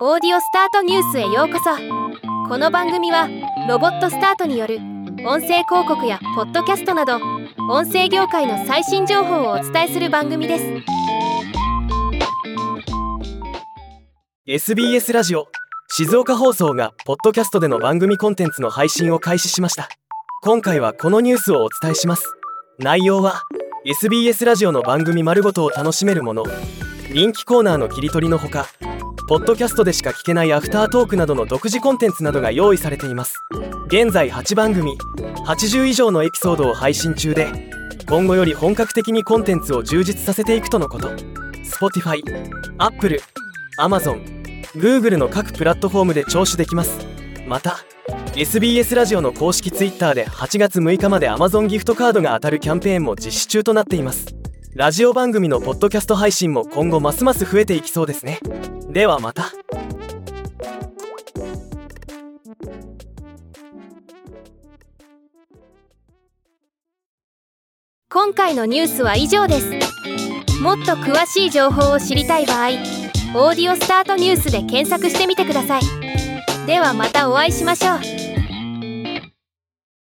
オーディオスタートニュースへようこそ。この番組はロボットスタートによる音声広告やポッドキャストなど音声業界の最新情報をお伝えする番組です。SBS ラジオ静岡放送がポッドキャストでの番組コンテンツの配信を開始しました。今回はこのニュースをお伝えします。内容は SBS ラジオの番組丸ごとを楽しめるもの。人気コーナーの切り取りのほかポッドキャストでしか聞けないアフタートークなどの独自コンテンツなどが用意されています。現在8番組80以上のエピソードを配信中で今後より本格的にコンテンツを充実させていくとのこと。Spotify、Apple、Amazon、Google の各プラットフォームで聴取できます。また SBS ラジオの公式 Twitter で8月6日まで Amazon ギフトカードが当たるキャンペーンも実施中となっています。ラジオ番組のポッドキャスト配信も今後ますます増えていきそうですね。ではまた。今回のニュースは以上です。もっと詳しい情報を知りたい場合「オーディオスタートニュース」で検索してみてください。ではまたお会いしましょう。